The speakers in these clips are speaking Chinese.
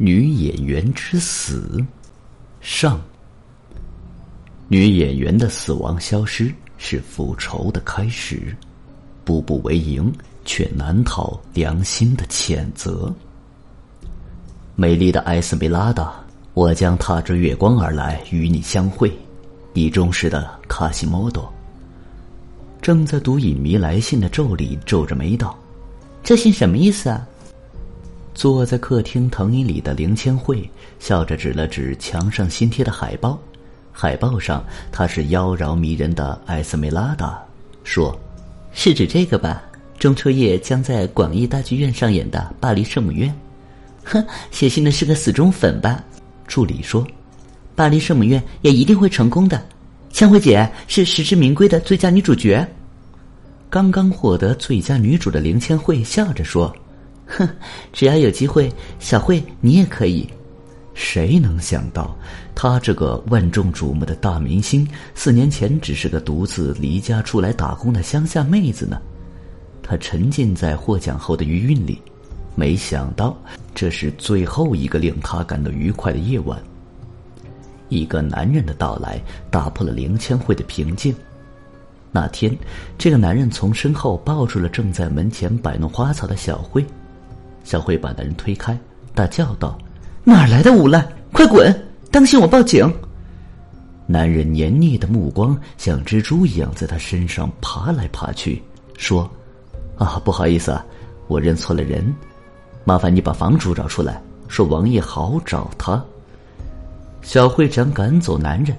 女演员之死，上。女演员的死亡消失是复仇的开始，步步为营，却难逃良心的谴责。美丽的艾斯梅拉达，我将踏着月光而来与你相会。你忠实的卡西莫多。正在读影迷来信的咒里皱着眉道：“这信什么意思啊？”坐在客厅藤椅里的林千惠笑着指了指墙上新贴的海报，海报上她是妖娆迷人的艾斯梅拉达，说：“是指这个吧？中秋夜将在广义大剧院上演的《巴黎圣母院》。”哼，写信的是个死忠粉吧？助理说：“巴黎圣母院也一定会成功的。”千惠姐是实至名归的最佳女主角。刚刚获得最佳女主的林千惠笑着说。哼，只要有机会，小慧你也可以。谁能想到，她这个万众瞩目的大明星，四年前只是个独自离家出来打工的乡下妹子呢？她沉浸在获奖后的余韵里，没想到这是最后一个令她感到愉快的夜晚。一个男人的到来打破了林千惠的平静。那天，这个男人从身后抱住了正在门前摆弄花草的小慧。小慧把男人推开，大叫道：“哪来的无赖，快滚！当心我报警！”男人黏腻的目光像蜘蛛一样在他身上爬来爬去，说：“啊，不好意思啊，我认错了人，麻烦你把房主找出来，说王爷好找他。”小会长赶走男人，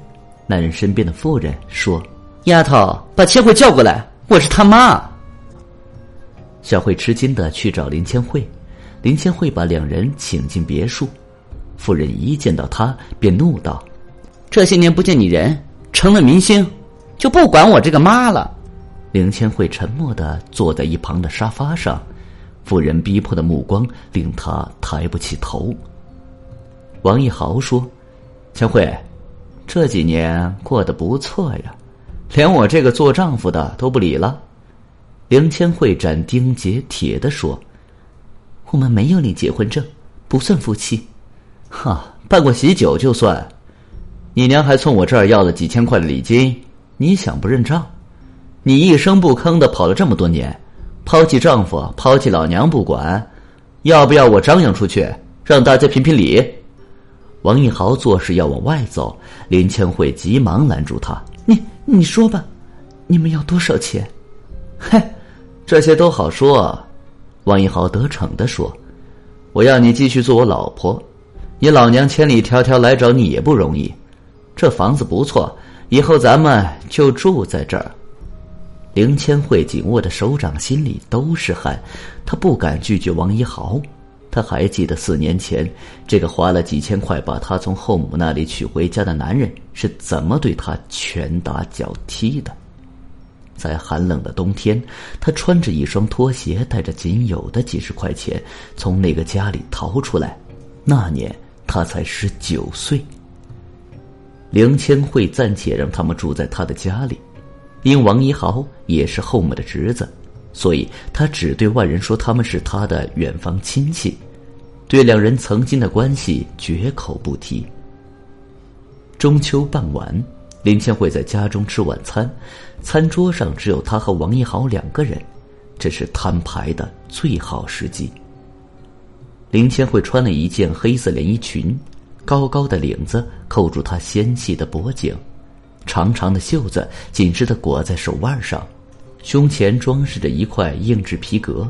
男人身边的妇人说：“丫头，把千惠叫过来，我是他妈。”小慧吃惊的去找林千惠。林千惠把两人请进别墅，夫人一见到他便怒道：“这些年不见你人，成了明星，就不管我这个妈了。”林千惠沉默的坐在一旁的沙发上，夫人逼迫的目光令他抬不起头。王一豪说：“千惠，这几年过得不错呀，连我这个做丈夫的都不理了。”林千惠斩钉截铁的说。我们没有领结婚证，不算夫妻。哈，办过喜酒就算。你娘还从我这儿要了几千块的礼金，你想不认账？你一声不吭的跑了这么多年，抛弃丈夫，抛弃老娘不管，要不要我张扬出去，让大家评评理？王一豪做事要往外走，林千惠急忙拦住他：“你你说吧，你们要多少钱？”嘿，这些都好说。王一豪得逞的说：“我要你继续做我老婆，你老娘千里迢迢来找你也不容易。这房子不错，以后咱们就住在这儿。”林千惠紧握的手掌心里都是汗，她不敢拒绝王一豪。他还记得四年前，这个花了几千块把她从后母那里娶回家的男人是怎么对她拳打脚踢的。在寒冷的冬天，他穿着一双拖鞋，带着仅有的几十块钱，从那个家里逃出来。那年他才十九岁。梁千惠暂且让他们住在他的家里，因王一豪也是后母的侄子，所以他只对外人说他们是他的远房亲戚，对两人曾经的关系绝口不提。中秋傍晚。林千惠在家中吃晚餐，餐桌上只有她和王一豪两个人，这是摊牌的最好时机。林千惠穿了一件黑色连衣裙，高高的领子扣住她纤细的脖颈，长长的袖子紧实的裹在手腕上，胸前装饰着一块硬质皮革，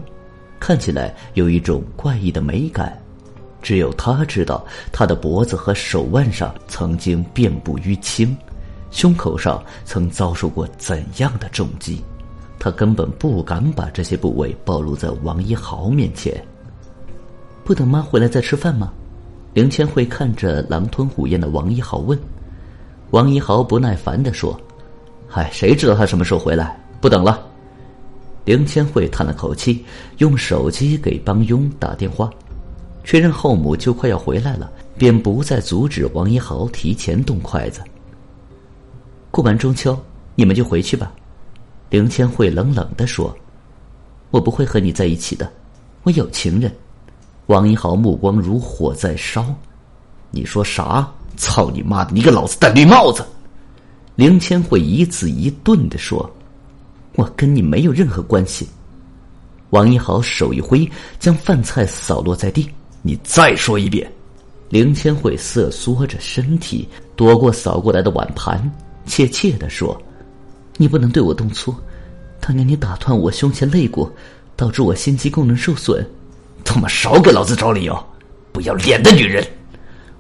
看起来有一种怪异的美感。只有她知道，她的脖子和手腕上曾经遍布淤青。胸口上曾遭受过怎样的重击？他根本不敢把这些部位暴露在王一豪面前。不等妈回来再吃饭吗？林千惠看着狼吞虎咽的王一豪问。王一豪不耐烦的说：“嗨，谁知道他什么时候回来？不等了。”林千惠叹了口气，用手机给帮佣打电话，确认后母就快要回来了，便不再阻止王一豪提前动筷子。过完中秋，你们就回去吧。”林千惠冷冷的说，“我不会和你在一起的，我有情人。”王一豪目光如火在烧。你说啥？操你妈的！你给老子戴绿帽子！林千惠一字一顿的说：“我跟你没有任何关系。”王一豪手一挥，将饭菜扫落在地。你再说一遍！林千惠瑟缩着身体，躲过扫过来的碗盘，怯怯的说：“你不能对我动粗。当年你打断我胸前肋骨，导致我心肌功能受损。他妈少给老子找理由！不要脸的女人！”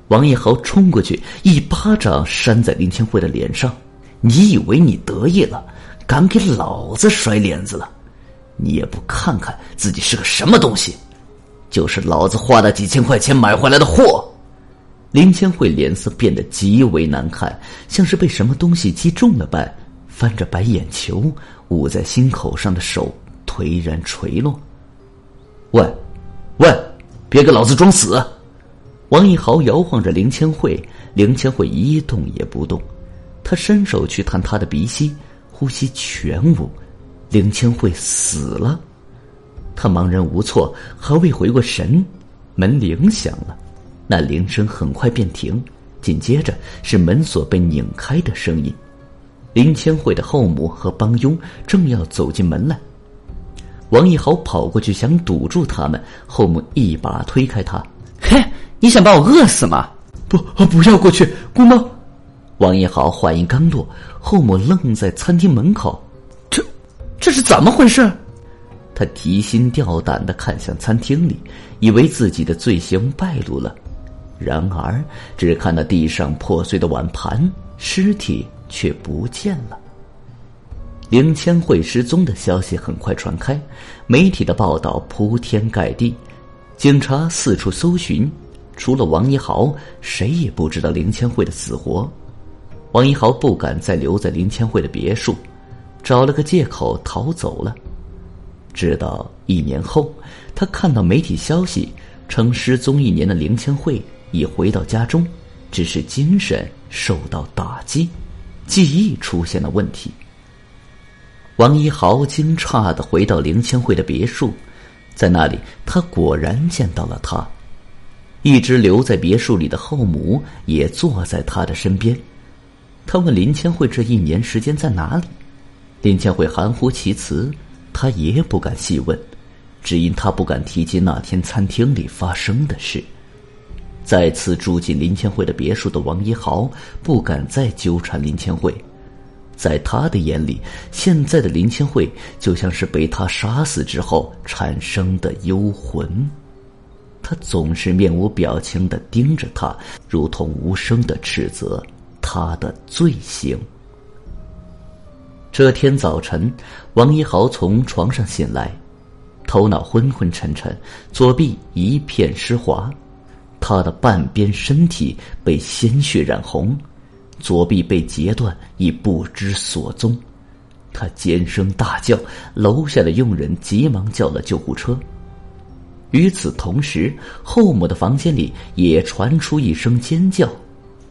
王一豪冲过去，一巴掌扇在林千惠的脸上。你以为你得意了，敢给老子甩脸子了？你也不看看自己是个什么东西，就是老子花了几千块钱买回来的货。林千惠脸色变得极为难看，像是被什么东西击中了般，翻着白眼球，捂在心口上的手颓然垂落。喂，喂，别给老子装死！王一豪摇晃着林千惠，林千惠一动也不动。他伸手去探他的鼻息，呼吸全无。林千惠死了。他茫然无措，还未回过神，门铃响了。那铃声很快便停，紧接着是门锁被拧开的声音。林千惠的后母和帮佣正要走进门来，王一豪跑过去想堵住他们，后母一把推开他：“嘿，你想把我饿死吗？不，不要过去，姑妈。”王一豪话音刚落，后母愣在餐厅门口：“这，这是怎么回事？”他提心吊胆的看向餐厅里，以为自己的罪行败露了。然而，只看到地上破碎的碗盘，尸体却不见了。林千惠失踪的消息很快传开，媒体的报道铺天盖地，警察四处搜寻，除了王一豪，谁也不知道林千惠的死活。王一豪不敢再留在林千惠的别墅，找了个借口逃走了。直到一年后，他看到媒体消息称失踪一年的林千惠。已回到家中，只是精神受到打击，记忆出现了问题。王一豪惊诧的回到林千惠的别墅，在那里，他果然见到了她。一直留在别墅里的后母也坐在他的身边。他问林千惠这一年时间在哪里，林千惠含糊其辞，他也不敢细问，只因他不敢提及那天餐厅里发生的事。再次住进林千惠的别墅的王一豪不敢再纠缠林千惠，在他的眼里，现在的林千惠就像是被他杀死之后产生的幽魂，他总是面无表情的盯着他，如同无声的斥责他的罪行。这天早晨，王一豪从床上醒来，头脑昏昏沉沉，左臂一片湿滑。他的半边身体被鲜血染红，左臂被截断，已不知所踪。他尖声大叫，楼下的佣人急忙叫了救护车。与此同时，后母的房间里也传出一声尖叫，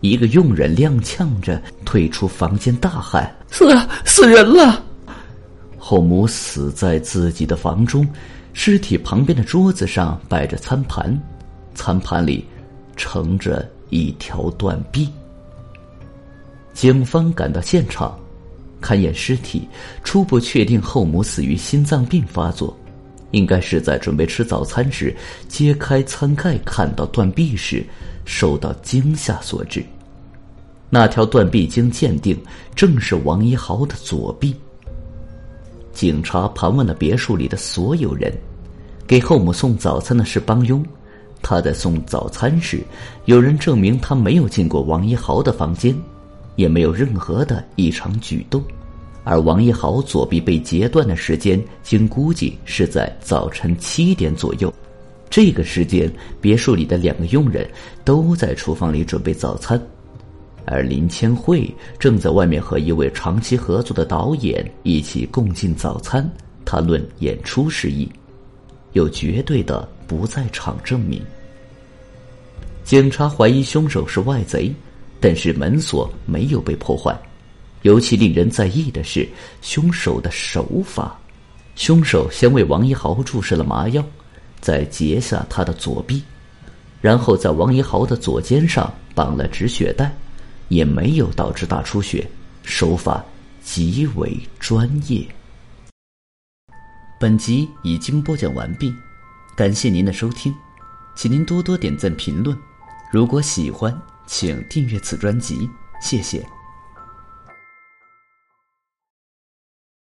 一个佣人踉跄着退出房间，大喊：“死死人了！”后母死在自己的房中，尸体旁边的桌子上摆着餐盘。餐盘里盛着一条断臂。警方赶到现场，勘验尸体，初步确定后母死于心脏病发作，应该是在准备吃早餐时揭开餐盖看到断臂时受到惊吓所致。那条断臂经鉴定正是王一豪的左臂。警察盘问了别墅里的所有人，给后母送早餐的是帮佣。他在送早餐时，有人证明他没有进过王一豪的房间，也没有任何的异常举动。而王一豪左臂被截断的时间，经估计是在早晨七点左右。这个时间，别墅里的两个佣人都在厨房里准备早餐，而林千惠正在外面和一位长期合作的导演一起共进早餐，谈论演出事宜，有绝对的。不在场证明。警察怀疑凶手是外贼，但是门锁没有被破坏。尤其令人在意的是凶手的手法。凶手先为王一豪注射了麻药，再截下他的左臂，然后在王一豪的左肩上绑了止血带，也没有导致大出血，手法极为专业。本集已经播讲完毕，感谢您的收听，请您多多点赞评论。如果喜欢，请订阅此专辑，谢谢。